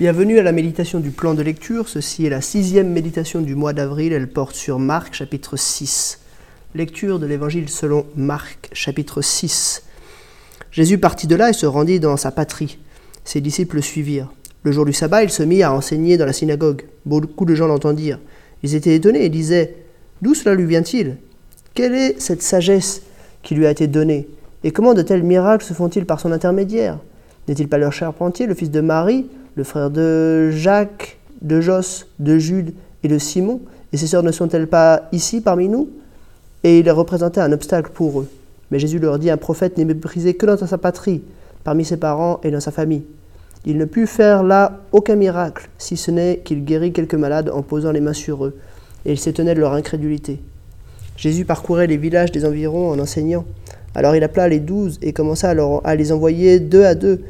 Bienvenue à la méditation du plan de lecture. Ceci est la sixième méditation du mois d'avril. Elle porte sur Marc chapitre 6. Lecture de l'évangile selon Marc chapitre 6. Jésus partit de là et se rendit dans sa patrie. Ses disciples le suivirent. Le jour du sabbat, il se mit à enseigner dans la synagogue. Beaucoup de gens l'entendirent. Ils étaient étonnés et disaient D'où cela lui vient-il? Quelle est cette sagesse qui lui a été donnée? Et comment de tels miracles se font-ils par son intermédiaire? N'est-il pas leur charpentier, le fils de Marie? Le frère de Jacques, de Jos, de Jude et de Simon, et ses sœurs ne sont-elles pas ici parmi nous? Et il représentait un obstacle pour eux. Mais Jésus leur dit, un prophète n'est méprisé que dans sa patrie, parmi ses parents et dans sa famille. Il ne put faire là aucun miracle, si ce n'est qu'il guérit quelques malades en posant les mains sur eux, et il s'étonnait de leur incrédulité. Jésus parcourait les villages des environs en enseignant. Alors il appela les douze et commença à, à les envoyer deux à deux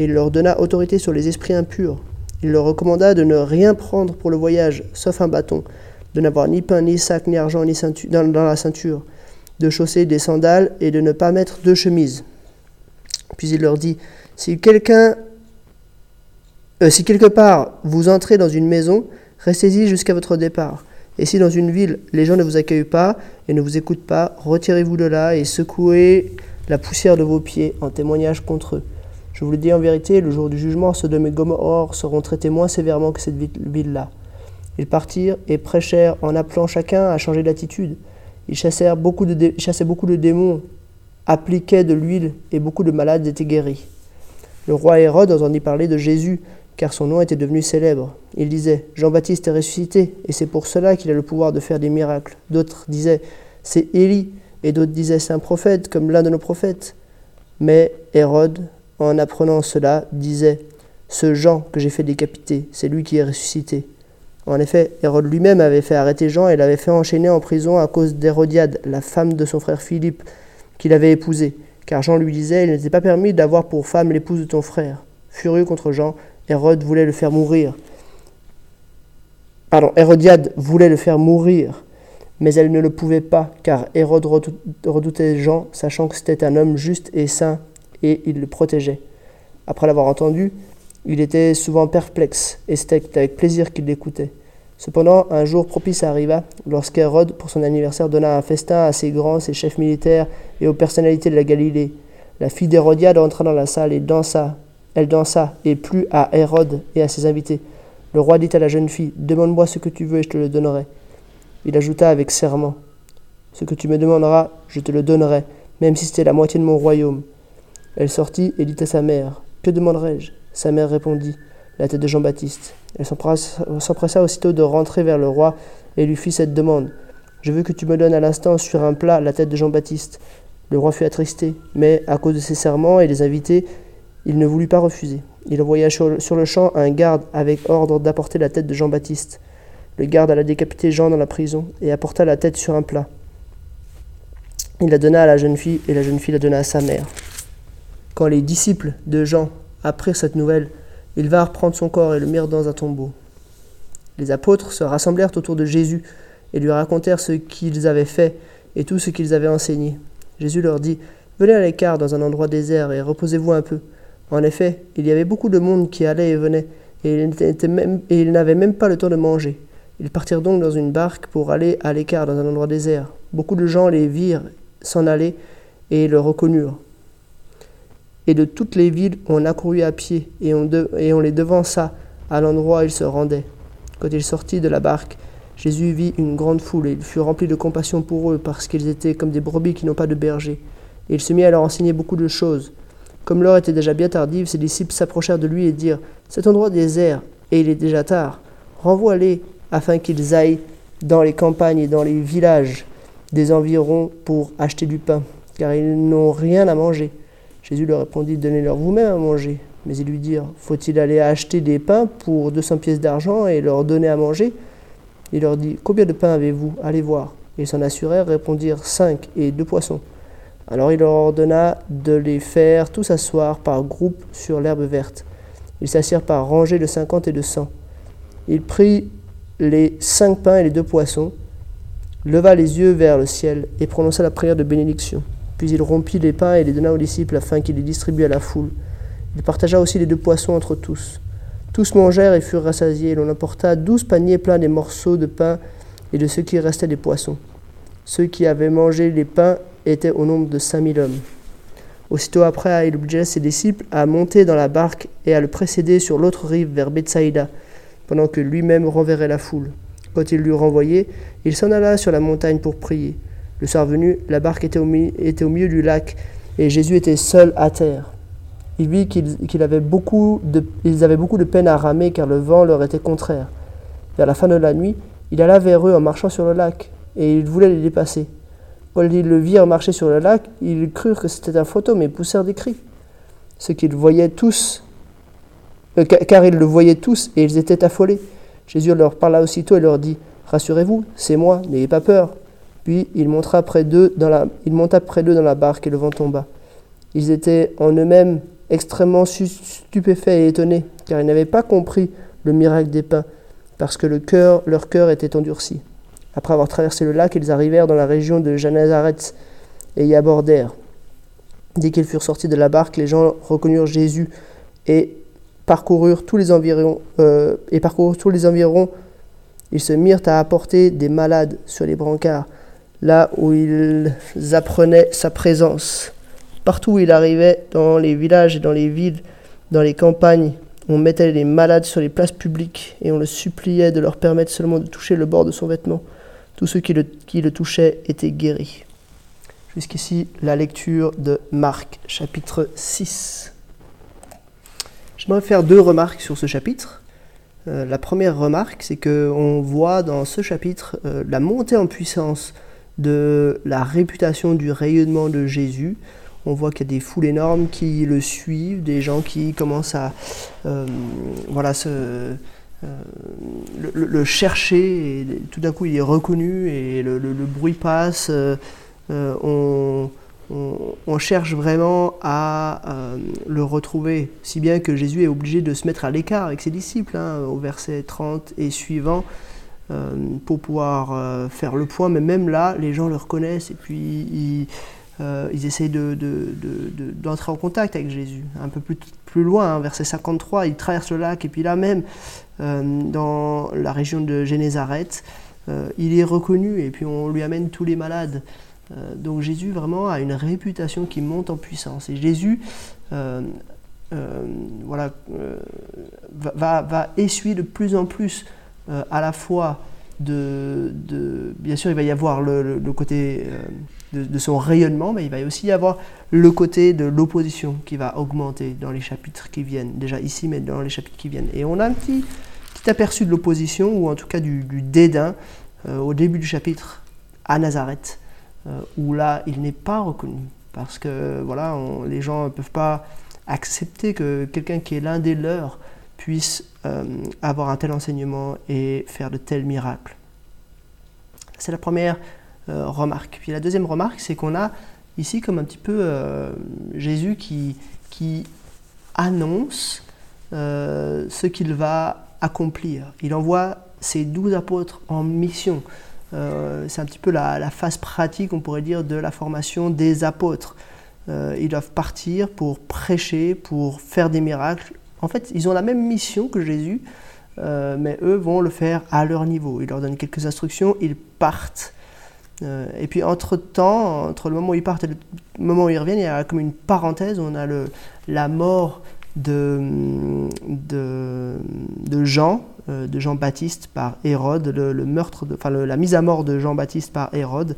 et il leur donna autorité sur les esprits impurs. Il leur recommanda de ne rien prendre pour le voyage, sauf un bâton, de n'avoir ni pain, ni sac, ni argent, ni ceinture, dans, la ceinture, de chausser des sandales et de ne pas mettre de chemise. Puis il leur dit, si quelqu'un, euh, si quelque part vous entrez dans une maison, restez-y jusqu'à votre départ. Et si dans une ville les gens ne vous accueillent pas et ne vous écoutent pas, retirez-vous de là et secouez la poussière de vos pieds en témoignage contre eux. Je vous le dis en vérité, le jour du jugement, Sodome et Gomorrhe seront traités moins sévèrement que cette ville-là. Ils partirent et prêchèrent en appelant chacun à changer d'attitude. Ils chassèrent chassaient beaucoup de démons, appliquaient de l'huile et beaucoup de malades étaient guéris. Le roi Hérode entendit parler de Jésus, car son nom était devenu célèbre. Il disait Jean-Baptiste est ressuscité, et c'est pour cela qu'il a le pouvoir de faire des miracles. D'autres disaient C'est Élie, et d'autres disaient C'est un prophète, comme l'un de nos prophètes. Mais Hérode en apprenant cela, disait Ce Jean que j'ai fait décapiter, c'est lui qui est ressuscité. En effet, Hérode lui-même avait fait arrêter Jean et l'avait fait enchaîner en prison à cause d'Hérodiade, la femme de son frère Philippe, qu'il avait épousée. Car Jean lui disait Il n'était pas permis d'avoir pour femme l'épouse de ton frère. Furieux contre Jean, Hérode voulait le faire mourir. Pardon, Hérodiade voulait le faire mourir, mais elle ne le pouvait pas, car Hérode redoutait Jean, sachant que c'était un homme juste et saint et il le protégeait. Après l'avoir entendu, il était souvent perplexe, et c'était avec plaisir qu'il l'écoutait. Cependant, un jour propice arriva, lorsqu'Hérode, pour son anniversaire, donna un festin à ses grands, ses chefs militaires et aux personnalités de la Galilée. La fille d'Hérodiade entra dans la salle et dansa. Elle dansa, et plut à Hérode et à ses invités. Le roi dit à la jeune fille Demande-moi ce que tu veux et je te le donnerai. Il ajouta avec serment Ce que tu me demanderas, je te le donnerai, même si c'était la moitié de mon royaume. Elle sortit et dit à sa mère Que demanderai-je? Sa mère répondit La tête de Jean-Baptiste. Elle s'empressa aussitôt de rentrer vers le roi et lui fit cette demande Je veux que tu me donnes à l'instant sur un plat la tête de Jean-Baptiste. Le roi fut attristé, mais à cause de ses serments et des invités, il ne voulut pas refuser. Il envoya sur le champ un garde avec ordre d'apporter la tête de Jean-Baptiste. Le garde alla décapiter Jean dans la prison et apporta la tête sur un plat. Il la donna à la jeune fille et la jeune fille la donna à sa mère. Quand les disciples de Jean apprirent cette nouvelle, ils vinrent prendre son corps et le mirent dans un tombeau. Les apôtres se rassemblèrent autour de Jésus et lui racontèrent ce qu'ils avaient fait et tout ce qu'ils avaient enseigné. Jésus leur dit Venez à l'écart dans un endroit désert et reposez-vous un peu. En effet, il y avait beaucoup de monde qui allait et venait, et ils n'avaient même pas le temps de manger. Ils partirent donc dans une barque pour aller à l'écart dans un endroit désert. Beaucoup de gens les virent s'en aller et le reconnurent et de toutes les villes on accourut à pied, et on, les devança à l'endroit où ils se rendaient. Quand il sortit de la barque, Jésus vit une grande foule, et il fut rempli de compassion pour eux, parce qu'ils étaient comme des brebis qui n'ont pas de berger. Et il se mit à leur enseigner beaucoup de choses. Comme l'heure était déjà bien tardive, ses disciples s'approchèrent de lui et dirent Cet endroit désert, et il est déjà tard. Renvoie-les, afin qu'ils aillent dans les campagnes et dans les villages des environs pour acheter du pain, car ils n'ont rien à manger. Jésus leur répondit, Donnez-leur vous-même à manger. Mais ils lui dirent, Faut-il aller acheter des pains pour 200 pièces d'argent et leur donner à manger? Il leur dit, Combien de pains avez-vous? Allez voir. Ils s'en assurèrent, répondirent, Cinq et deux poissons. Alors il leur ordonna de les faire tous asseoir par groupe sur l'herbe verte. Ils s'assirent par rangées de cinquante et de cent. Il prit les cinq pains et les deux poissons, leva les yeux vers le ciel et prononça la prière de bénédiction. Puis il rompit les pains et les donna aux disciples afin qu'ils les distribuent à la foule. Il partagea aussi les deux poissons entre tous. Tous mangèrent et furent rassasiés. L'on apporta douze paniers pleins des morceaux de pain et de ce qui restait des poissons. Ceux qui avaient mangé les pains étaient au nombre de cinq mille hommes. Aussitôt après, il obligea ses disciples à monter dans la barque et à le précéder sur l'autre rive vers Bethsaïda, pendant que lui-même renverrait la foule. Quand il l'eut renvoyé, il s'en alla sur la montagne pour prier. Le soir venu, la barque était au, milieu du lac, et Jésus était seul à terre. Il vit qu'ils avaient beaucoup de peine à ramer, car le vent leur était contraire. Vers la fin de la nuit, il alla vers eux en marchant sur le lac, et il voulait les dépasser. Quand ils le virent marcher sur le lac, ils crurent que c'était un fantôme et poussèrent des cris. Ce qu'ils voyaient tous, euh, car ils le voyaient tous et ils étaient affolés. Jésus leur parla aussitôt et leur dit Rassurez-vous, c'est moi, n'ayez pas peur. Puis il, monta près d'eux dans la, il monta près d'eux dans la barque et le vent tomba. Ils étaient en eux-mêmes extrêmement stupéfaits et étonnés, car ils n'avaient pas compris le miracle des pains, parce que le cœur, leur cœur était endurci. Après avoir traversé le lac, ils arrivèrent dans la région de Genazareth et y abordèrent. Dès qu'ils furent sortis de la barque, les gens reconnurent Jésus et parcoururent tous les environs. Euh, et parcoururent tous les environs. Ils se mirent à apporter des malades sur les brancards, là où ils apprenaient sa présence. Partout où il arrivait, dans les villages et dans les villes, dans les campagnes, on mettait les malades sur les places publiques et on le suppliait de leur permettre seulement de toucher le bord de son vêtement. Tous ceux qui le, qui le touchaient étaient guéris. Jusqu'ici, la lecture de Marc, chapitre 6. J'aimerais faire deux remarques sur ce chapitre. Euh, la première remarque, c'est qu'on voit dans ce chapitre euh, la montée en puissance de la réputation du rayonnement de Jésus. On voit qu'il y a des foules énormes qui le suivent, des gens qui commencent à euh, voilà, euh, le, chercher, et tout d'un coup il est reconnu et le, bruit passe. Euh, on, on, cherche vraiment à le retrouver, si bien que Jésus est obligé de se mettre à l'écart avec ses disciples, hein, au verset 30 et suivant, pour pouvoir faire le point. Mais même là, les gens le reconnaissent et puis ils, ils essayent d'entrer de, de, en contact avec Jésus. Un peu plus, loin, hein, verset 53, il traverse le lac et puis là même, euh, dans la région de Génézareth. Euh, il est reconnu et puis on lui amène tous les malades. Euh, donc Jésus vraiment a une réputation qui monte en puissance. Et Jésus voilà, va, essuyer de plus en plus à la fois de, Bien sûr, il va y avoir le, côté de, de, son rayonnement, mais il va aussi y avoir le côté de l'opposition qui va augmenter dans les chapitres qui viennent, déjà ici, mais dans les chapitres qui viennent. Et on a un petit, aperçu de l'opposition, ou en tout cas du, dédain, euh, au début du chapitre à Nazareth, euh, où là, il n'est pas reconnu. Parce que voilà, les gens ne peuvent pas accepter que quelqu'un qui est l'un des leurs puisse euh, avoir un tel enseignement et faire de tels miracles. C'est la première remarque. Puis la deuxième remarque, c'est qu'on a ici comme un petit peu Jésus qui, annonce ce qu'il va accomplir. Il envoie ses douze apôtres en mission. Euh, c'est un petit peu la, phase pratique, on pourrait dire, de la formation des apôtres. Euh, ils doivent partir pour prêcher, pour faire des miracles. En fait, ils ont la même mission que Jésus, euh, mais eux vont le faire à leur niveau. Il leur donne quelques instructions, ils partent. et puis entre-temps, entre le moment où ils partent et le moment où ils reviennent, il y a comme une parenthèse, on a la mort de, Jean, euh, de Jean-Baptiste par Hérode, la mise à mort de Jean-Baptiste par Hérode,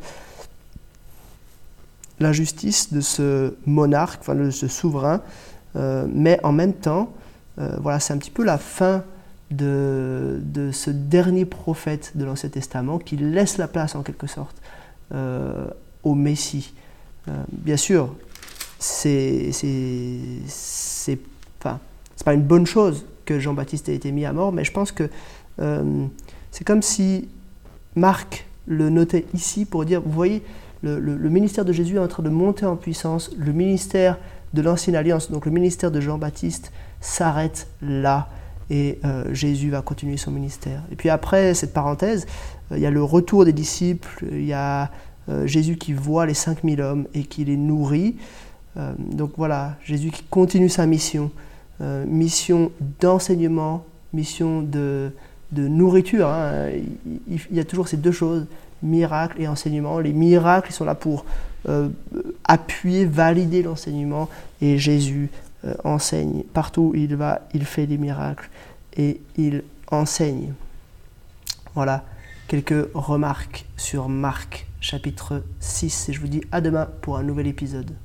l'injustice de ce monarque, de ce souverain, euh, mais en même temps, euh, voilà, c'est un petit peu la fin de, ce dernier prophète de l'Ancien Testament qui laisse la place en quelque sorte au Messie. bien sûr, c'est pas une bonne chose que Jean-Baptiste ait été mis à mort, mais je pense que euh, c'est comme si Marc le notait ici pour dire, vous voyez, le, ministère de Jésus est en train de monter en puissance, le ministère de l'Ancienne Alliance, donc le ministère de Jean-Baptiste, s'arrête là et euh, Jésus va continuer son ministère. Et puis après cette parenthèse, euh, il y a le retour des disciples, il y a Jésus qui voit les 5000 hommes et qui les nourrit. donc voilà, Jésus qui continue sa mission. euh, mission d'enseignement, mission de, de nourriture. Hein. Il, y a toujours ces deux choses, miracle et enseignement. Les miracles sont là pour euh, appuyer, valider l'enseignement. Et Jésus euh, enseigne. Partout où il va, il fait des miracles et il enseigne. Voilà quelques remarques sur Marc chapitre 6 et je vous dis à demain pour un nouvel épisode.